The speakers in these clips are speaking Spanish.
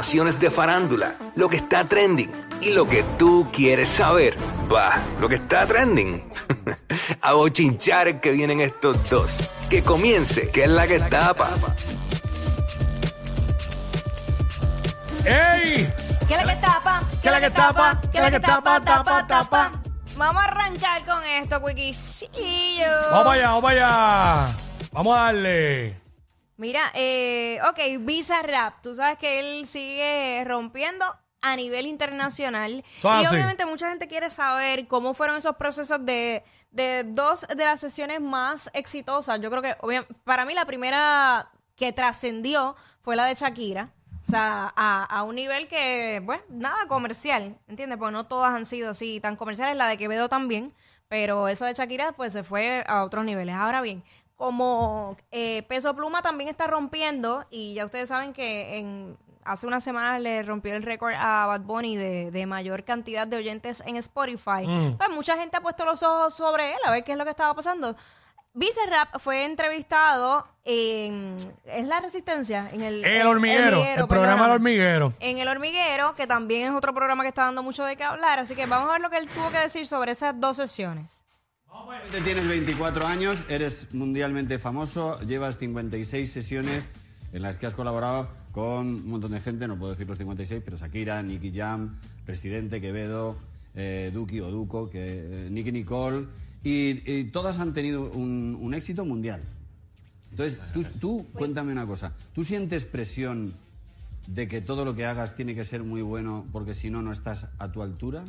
informaciones de farándula, lo que está trending y lo que tú quieres saber. Va, lo que está trending. A bochinchar que vienen estos dos. Que comience, que es la que tapa. ¡Ey! ¿Qué es la que tapa? ¿Qué es la que tapa? ¿Qué es la que tapa? Tapa, tapa. Vamos a arrancar con esto, Quickisillo. Vamos allá, vamos allá. Vamos a darle. Mira, eh, ok, Visa Rap. Tú sabes que él sigue rompiendo a nivel internacional. Y así. obviamente mucha gente quiere saber cómo fueron esos procesos de, de dos de las sesiones más exitosas. Yo creo que, para mí, la primera que trascendió fue la de Shakira. O sea, a, a un nivel que, pues, nada comercial, ¿entiendes? Porque no todas han sido así tan comerciales, la de Quevedo también, pero esa de Shakira, pues, se fue a otros niveles. Ahora bien, como eh, Peso Pluma también está rompiendo, y ya ustedes saben que en hace unas semanas le rompió el récord a Bad Bunny de, de mayor cantidad de oyentes en Spotify, Mm. pues mucha gente ha puesto los ojos sobre él a ver qué es lo que estaba pasando. Rap fue entrevistado en... ¿Es La Resistencia? En el, El hormiguero, el programa El hormiguero. En El Hormiguero, que también es otro programa que está dando mucho de qué hablar. Así que vamos a ver lo que él tuvo que decir sobre esas dos sesiones. Tienes 24 años, eres mundialmente famoso, llevas 56 sesiones en las que has colaborado con un montón de gente, no puedo decir los 56, pero Shakira, Nicky Jam, Presidente, Quevedo, eh, Duki o Duco, que, eh, Nicky Nicole, y, y todas han tenido un, un éxito mundial. Entonces, tú, tú cuéntame una cosa, ¿tú sientes presión de que todo lo que hagas tiene que ser muy bueno porque si no, no estás a tu altura?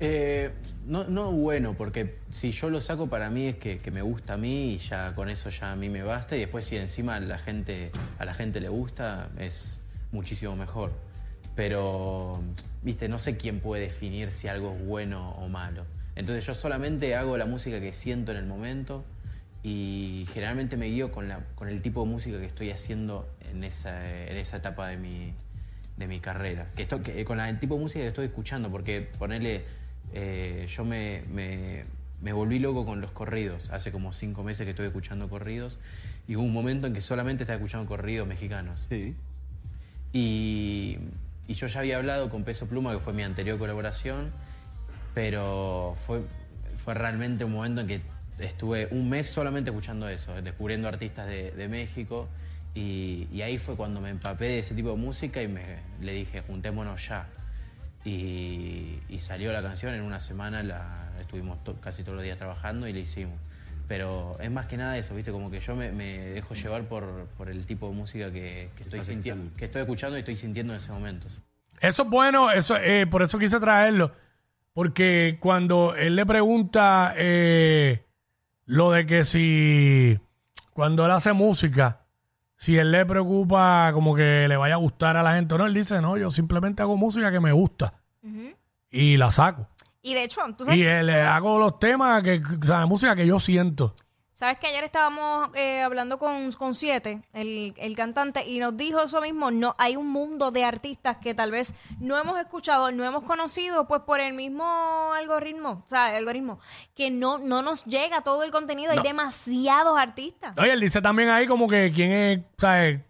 Eh, no, no bueno, porque si yo lo saco para mí es que, me gusta a mí y ya con eso ya a mí me basta y después si encima la gente, a la gente le gusta es muchísimo mejor. Pero, viste, no sé quién puede definir si algo es bueno o malo. Entonces yo solamente hago la música que siento en el momento y generalmente me guío con el tipo de música que estoy haciendo en esa, en esa etapa de mi, de mi carrera. Que esto, que, con la- el tipo de música que estoy escuchando, porque ponerle, yo me, me, me volví loco con los corridos. Hace como cinco meses que estoy escuchando corridos y hubo un momento en que solamente estaba escuchando corridos mexicanos. Sí. Y, y yo ya había hablado con Peso Pluma, que fue mi anterior colaboración, pero fue, fue realmente un momento en que estuve un mes solamente escuchando eso, descubriendo artistas de, de México. Y, y ahí fue cuando me empapé de ese tipo de música y me, le dije, juntémonos ya. Y, y salió la canción, en una semana la estuvimos to- casi todos los días trabajando y la hicimos. Pero es más que nada eso, ¿viste? Como que yo me, me dejo llevar por, por el tipo de música que, que estoy sintiendo, escuchando. que estoy escuchando y estoy sintiendo en ese momento. Eso es bueno, eso, eh, por eso quise traerlo. Porque cuando él le pregunta eh, lo de que si cuando él hace música, si él le preocupa como que le vaya a gustar a la gente o no, él dice, no, yo simplemente hago música que me gusta y la saco. Y de hecho, tú sabes Y eh, le hago los temas, que, o sea, música que yo siento. Sabes que ayer estábamos eh, hablando con, con Siete, el, el cantante, y nos dijo eso mismo, no hay un mundo de artistas que tal vez no hemos escuchado, no hemos conocido, pues por el mismo algoritmo, o sea, el algoritmo, que no, no nos llega todo el contenido, hay demasiados artistas. Oye, él dice también ahí como que quién es, ¿sabes?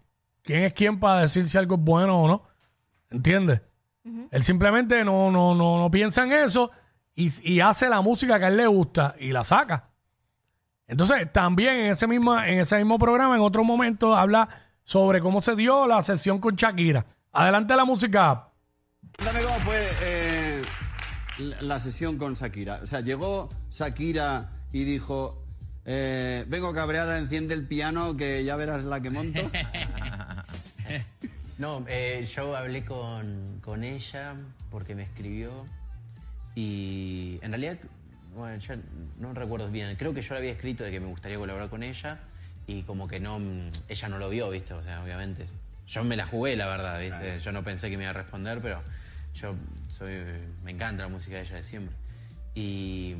¿Quién es quién para decir si algo es bueno o no? ¿Entiendes? Él simplemente no, no, no, no piensa en eso y, y hace la música que a él le gusta y la saca. Entonces, también en ese mismo, en ese mismo programa, en otro momento, habla sobre cómo se dio la sesión con Shakira. Adelante la música. Cuéntame cómo fue eh, la la sesión con Shakira. O sea, llegó Shakira y dijo, eh, vengo cabreada, enciende el piano que ya verás la que monto. No, eh, yo hablé con, con ella porque me escribió y en realidad, bueno, ya no recuerdo bien, creo que yo le había escrito de que me gustaría colaborar con ella y como que no, mm, ella no lo vio, ¿viste? O sea, obviamente. Yo me la jugué, la verdad, ¿viste? Yo no pensé que me iba a responder, pero yo soy, me encanta la música de ella de siempre. Y,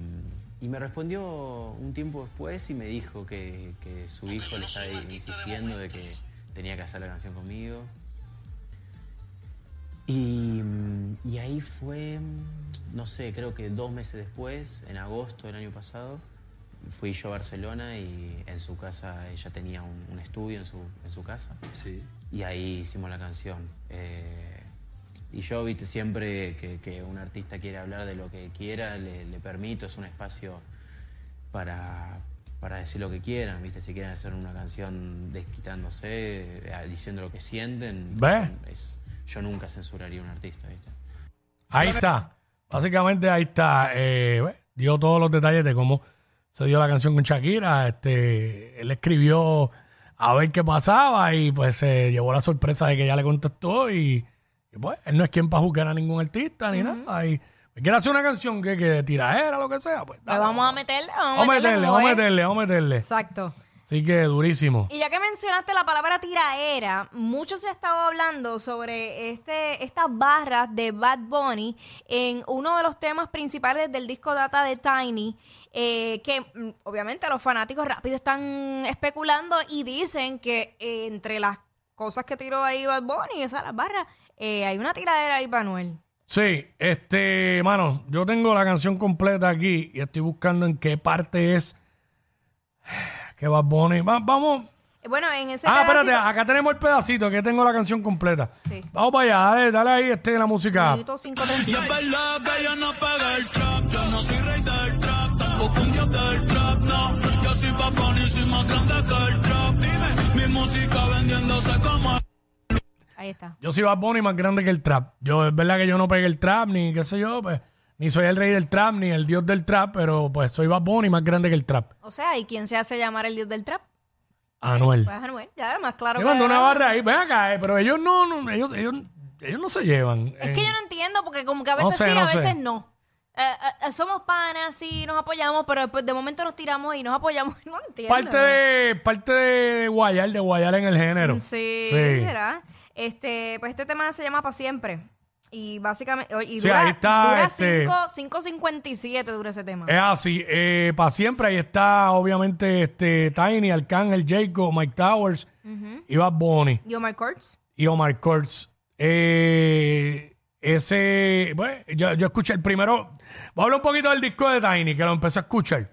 y me respondió un tiempo después y me dijo que, que su hijo le estaba insistiendo de que tenía que hacer la canción conmigo. Y, y ahí fue, no sé, creo que dos meses después, en agosto del año pasado, fui yo a Barcelona y en su casa ella tenía un, un estudio en su, en su casa. Sí. Y ahí hicimos la canción. Eh, y yo, viste, siempre que, que un artista quiere hablar de lo que quiera, le, le permito, es un espacio para, para decir lo que quieran, viste, si quieren hacer una canción desquitándose, eh, diciendo lo que sienten, son- es- yo nunca censuraría a un artista, viste. Ahí está. Básicamente ahí está. Eh, bueno, dio todos los detalles de cómo se dio la canción con Shakira. Este, él escribió a ver qué pasaba y pues se llevó la sorpresa de que ella le contestó y, y, pues él no es quien para juzgar a ningún artista ni nada. Y quiere hacer una canción que, que tiraera, lo que sea, pues, Pues dale, vamos a meterle, vamos, Vamos a meterle, vamos a meterle, vamos a meterle. Exacto. Así que durísimo. Y ya que mencionaste la palabra tiraera, mucho se ha estado hablando sobre este, estas barras de Bad Bunny en uno de los temas principales del disco Data de Tiny, eh, que mm, obviamente los fanáticos rápido están especulando y dicen que eh, entre las cosas que tiró ahí Bad Bunny, sea, las barras, eh, hay una tiradera ahí para Noel. Sí, este, mano, yo tengo la canción completa aquí y estoy buscando en qué parte es que Bad Bunny. Va- vamos. Eh, Bueno, en ese Ah, espérate, acá tenemos el pedacito que tengo la canción completa. Sí. Vamos para allá, dale, dale ahí este la música. Minuto 5:31. Y es verdad que yo no pagué el trap, yo no soy rey del trap, tampoco un dios del trap, no. Yo soy papá y soy más grande que el trap. Dime, mi música vendiéndose como Ahí está. Yo soy Bad Bunny más grande que el trap. Yo, es verdad que yo no pegué el trap, ni qué sé yo, pues, ni soy el rey del trap, ni el dios del trap, pero pues soy Bad Bunny más grande que el trap. O sea, ¿y quién se hace llamar el dios del trap? Anuel. Pues Anuel, ya, más claro que mandó una barra ahí, ven acá, eh, pero ellos no, no, ellos, ellos, ellos no se llevan. Es eh. que yo no entiendo porque como que a No veces sé, sí, no a sé. veces no. Eh, eh, eh, somos panas, sí, nos apoyamos, pero después de momento nos tiramos y nos apoyamos. No entiendo. Parte de, parte de guayar, de guayar en el género. Sí, Sí. Este, pues este tema se llama Pa' Siempre. Y básicamente, y Sí, dura, ahí está, dura este- 5 5.57 dura ese tema. Es así, eh, para siempre ahí está obviamente este Tiny, Arcángel, Jacob, Mike Towers, y Bad Bunny Y Omar Courtz. y Omar Kurtz. Eh, ese, bueno, yo, yo escuché el primero, voy a hablar un poquito del disco de Tiny, que lo empecé a escuchar.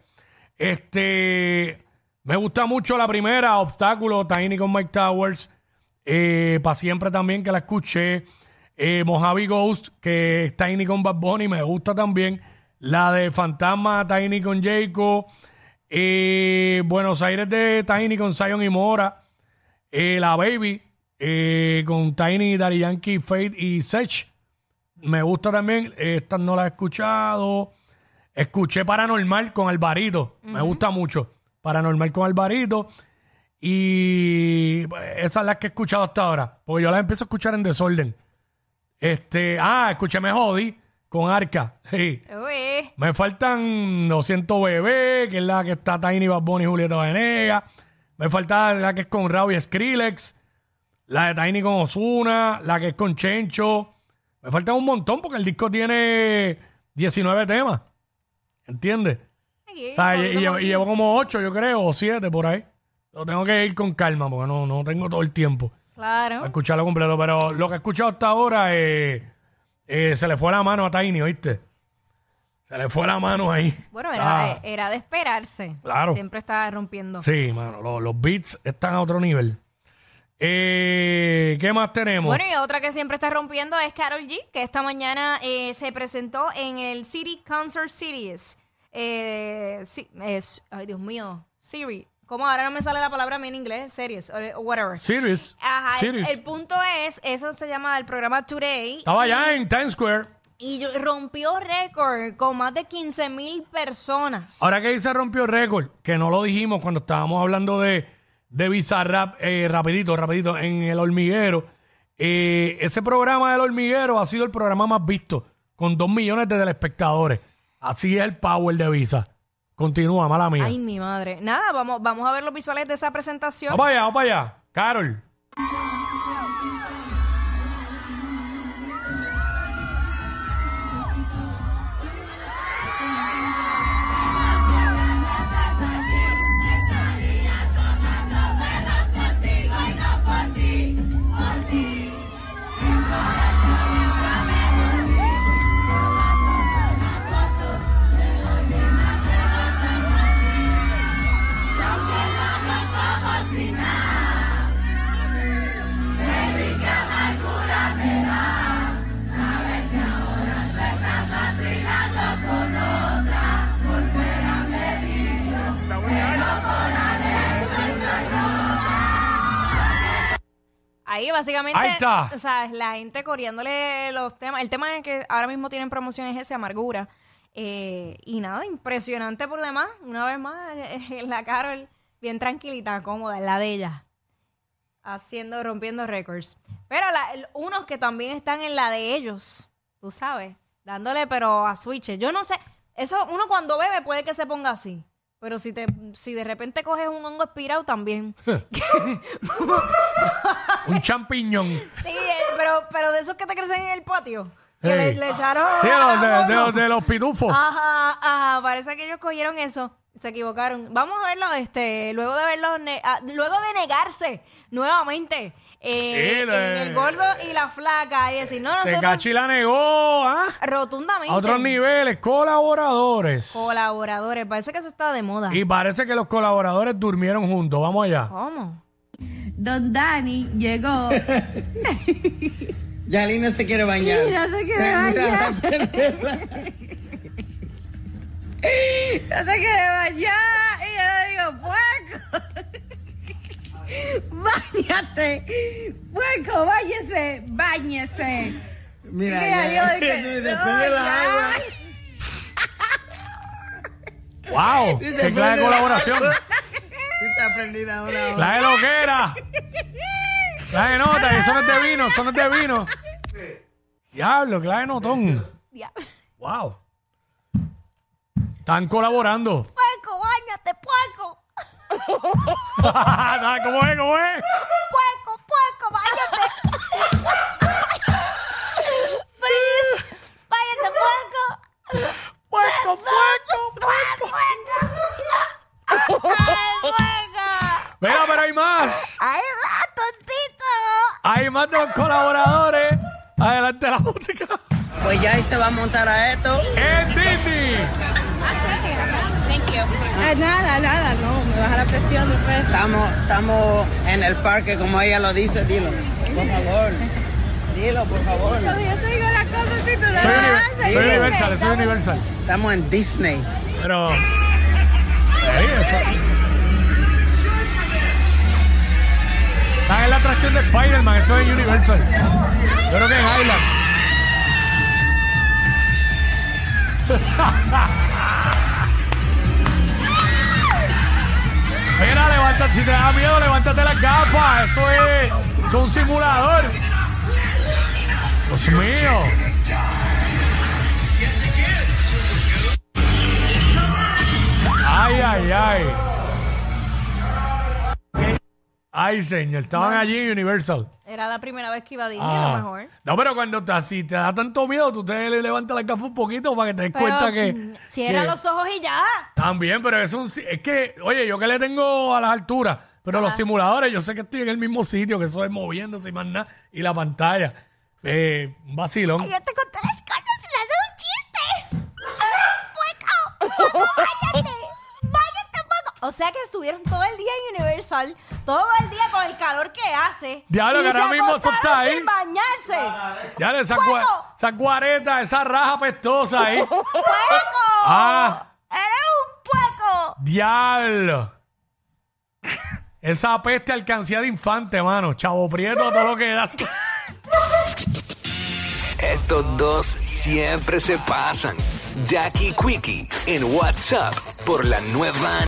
Este, me gusta mucho la primera, Obstáculo, Tiny con Mike Towers, eh, para siempre también que la escuché. Eh, Mojave Ghost, que es Tiny con Bad Bunny, me gusta también. La de Fantasma, Tiny con Jacob. Eh, Buenos Aires de Tiny con Zion y Mora. Eh, la Baby con Tiny, Daddy Yankee, Fate y Sech. Me gusta también. Estas no las he escuchado. Escuché Paranormal con Alvarito. Me gusta mucho. Paranormal con Alvarito. Y pues, esas las que he escuchado hasta ahora. Porque yo las empiezo a escuchar en desorden. Este, ah, escuché Me Jodí con Arca. Sí. Uy, Me faltan 200 bebés, que es la que está Tiny Bad Bunny y Julieta Venegas. Me falta la que es con Raúl y Skrillex. La de Tiny con Osuna. La que es con Chencho. Me faltan un montón porque el disco tiene 19 temas. ¿Entiendes? aquí, O sea, y, poquito y llevo, por- y llevo como 8, yo creo, o 7 por ahí. Lo tengo que ir con calma porque no, no tengo todo el tiempo Claro. para escucharlo completo. Pero lo que he escuchado hasta ahora eh, eh, se le fue la mano a Tiny, ¿oíste? Se le fue la mano ahí. Bueno, era, Ah, eh, era de esperarse. Claro. Siempre está rompiendo. Sí, mano, lo- los beats están a otro nivel. Eh, ¿Qué más tenemos? Bueno, y otra que siempre está rompiendo es Carol G, que esta mañana eh, se presentó en el City Concert Series. Eh, sí, es, ay, Dios mío, Siri. ¿Cómo ahora no me sale la palabra a mí en inglés? Series, o whatever. Series. Ajá, el- Series. El, punto es, eso se llama el programa Today. Estaba allá en Times Square. Y rompió récord con más de 15 mil personas. Ahora que dice rompió récord, que no lo dijimos cuando estábamos hablando de, de Bizarrap, eh, rapidito, rapidito, en El Hormiguero. eh, ese programa del Hormiguero ha sido el programa más visto, con dos millones de telespectadores. Así es el power de Visa. Continúa, mala mía. Ay, mi madre. Nada, vamos, vamos a ver los visuales de esa presentación. Vamos para allá, vamos para allá. Carol. Ahí básicamente, Ahí está. o sea, la gente coreándole los temas. El tema es que ahora mismo tienen promoción es ese, Amargura. Eh, y nada, impresionante por demás. Una vez más, eh, la Carol, bien tranquilita, cómoda, la de ella. Haciendo, rompiendo récords. Pero la- el- unos que también están en la de ellos, tú sabes, dándole pero a switches. Yo no sé, eso uno cuando bebe puede que se ponga así. Pero si te si de repente coges un hongo espirado también. Un champiñón. Sí, eh, pero, pero de esos que te crecen en el patio. Que le, le echaron. Sí, de los, de, de los- de los pitufos. Ajá, ajá, parece que ellos cogieron eso. Se equivocaron. Vamos a verlo, este, luego de verlo, ne- ah, luego de negarse nuevamente eh, en el gordo y la flaca y decir, no, nosotros Tecachi la negó, ¿ah? rotundamente. A otros niveles, colaboradores. Colaboradores, parece que eso está de moda. Y parece que los colaboradores durmieron juntos. Vamos allá. ¿Cómo? Don Dani llegó. Yali no se quiere bañar. Y no se quiere bañar. No se quiere bañar. Y yo le digo, puerco. Báñate. Puerco, báñese. Báñese. Mira, Mira, ya- yo dije, después no, de la ya. agua. ¡Wow! ¡Qué clase de de la- colaboración! Está prendida ahora. ¡La de loquera! ¡La de nota! Eso no es de vino, eso no es de vino. Diablo, clase de notón. ¡Wow! Están colaborando. Puerco, bañate, puerco. ¿Cómo es? ¿Cómo es? Puerco, puerco, bañate. Váyate, puerco. ¡Puerco, puerco! ¡Puerco! ¡Puerco! Mira, pero hay más. ¡Ay, va, tontito! Colaboradores. Adelante la música. Pues ya ahí se va a montar a esto. ¡En Disney! Ah, nada, nada, no. Me baja la presión después. Estamos, estamos en el parque, como ella lo dice, dilo. Por favor. Dilo, por favor. Yo te digo las cosas si tú no Soy, soy universal, soy universal. Estamos en Disney. Pero. Eso. Están en la atracción de Spider-Man, eso es Universal. Yo creo que es Island. Mira, levántate, si te da miedo, levántate las gafas. Eso es, eso es un simulador. Dios mío. Ay, ay, ay. Ay, señor, estaban allí en Universal. Era la primera vez que iba a Disney, Ah. a lo mejor. No, pero cuando te, si te da tanto miedo, tú te le levantas la gafa un poquito para que te des Pero, cuenta que. mm, Cierra que- los ojos y ya. También, pero es un. Es que, oye, yo que le tengo a las alturas, pero los simuladores, yo sé que estoy en el mismo sitio, que eso es moviéndose y más nada, y la pantalla. Eh, un vacilón. Yo te conté las cosas y me haces un chiste. ¡Puerco! ¡Puerco, váyate! O sea que estuvieron todo el día en Universal, todo el día con el calor que hace. Diablo, y que se ahora mismo eso está acostaron ahí. sin bañarse. Ya esa, ¡Fuego! cua- esa cuareta, esa raja pestosa ahí. ¡Puerco! Ah. ¡Eres un puerco! Diablo. Esa peste alcancía de infante, mano. Chavo Prieto, todo lo que das. Estos dos siempre se pasan. Jackie Quickie en WhatsApp por la nueva